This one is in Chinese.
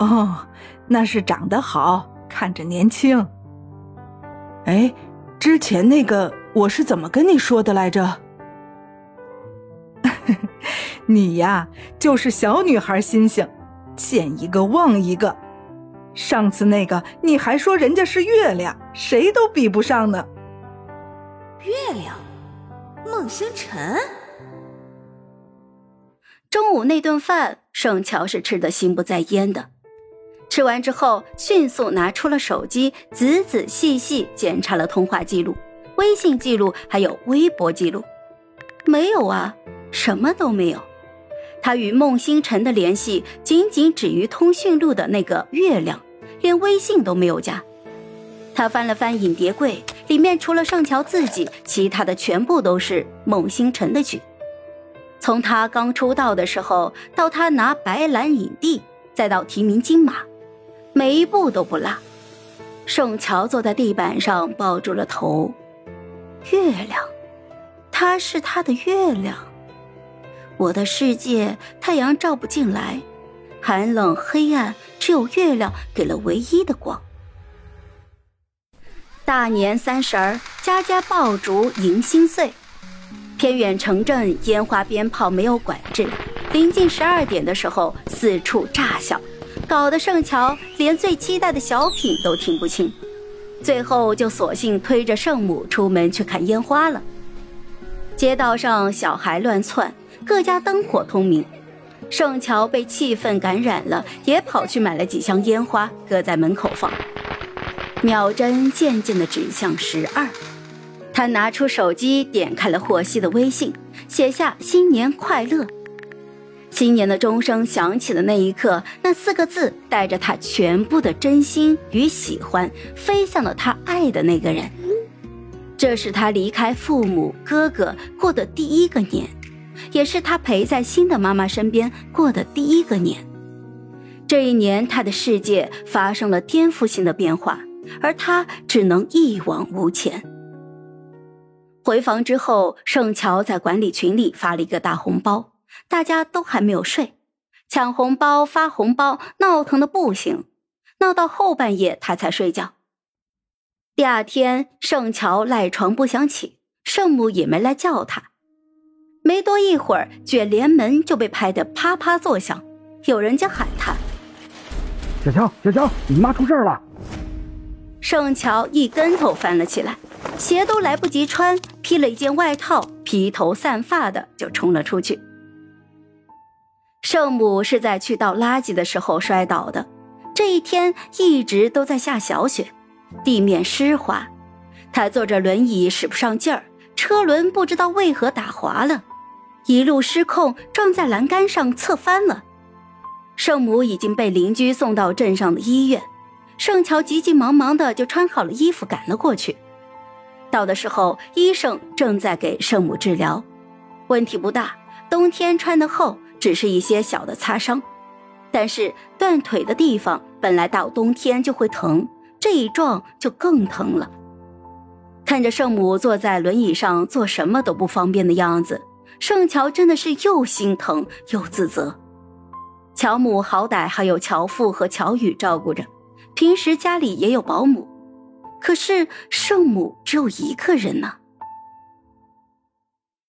哦，那是长得好，看着年轻。哎，之前那个我是怎么跟你说的来着？你呀，就是小女孩心性，见一个忘一个。上次那个你还说人家是月亮，谁都比不上呢。月亮，孟星辰。中午那顿饭，盛乔是吃的心不在焉的。吃完之后，迅速拿出了手机，仔仔细细检查了通话记录、微信记录，还有微博记录。没有啊，什么都没有。他与孟星辰的联系仅仅止于通讯录的那个月亮，连微信都没有加。他翻了翻影碟柜，里面除了上桥自己，其他的全部都是孟星辰的剧。从他刚出道的时候，到他拿白兰影帝，再到提名金马，每一步都不落。盛乔坐在地板上，抱住了头。月亮，他是他的月亮。我的世界，太阳照不进来，寒冷黑暗，只有月亮给了唯一的光。大年三十儿，家家爆竹迎新岁。偏远城镇烟花鞭炮没有管制，临近十二点的时候四处炸响，搞得盛乔连最期待的小品都听不清，最后就索性推着圣母出门去看烟花了。街道上小孩乱窜，各家灯火通明，盛乔被气氛感染了，也跑去买了几箱烟花，搁在门口放。秒针渐渐地指向十二。他拿出手机，点开了霍希的微信，写下“新年快乐”。新年的钟声响起的那一刻，那四个字带着他全部的真心与喜欢，飞向了他爱的那个人。这是他离开父母、哥哥过的第一个年，也是他陪在新的妈妈身边过的第一个年。这一年，他的世界发生了颠覆性的变化，而他只能一往无前。回房之后，盛乔在管理群里发了一个大红包，大家都还没有睡，抢红包、发红包，闹腾的不行，闹到后半夜他才睡觉。第二天，盛乔赖床不想起，圣母也没来叫他。没多一会儿，卷帘门就被拍得啪啪作响，有人家喊他：“小乔，小乔，你妈出事了！”盛乔一跟头翻了起来。鞋都来不及穿，披了一件外套，披头散发的就冲了出去。圣母是在去倒垃圾的时候摔倒的，这一天一直都在下小雪，地面湿滑，她坐着轮椅使不上劲儿，车轮不知道为何打滑了，一路失控撞在栏杆上侧翻了。圣母已经被邻居送到镇上的医院，圣乔急急忙忙的就穿好了衣服赶了过去。到的时候，医生正在给圣母治疗，问题不大，冬天穿的厚，只是一些小的擦伤。但是断腿的地方本来到冬天就会疼，这一撞就更疼了。看着圣母坐在轮椅上做什么都不方便的样子，盛乔真的是又心疼又自责。乔母好歹还有乔父和乔宇照顾着，平时家里也有保姆。可是圣母只有一个人呢。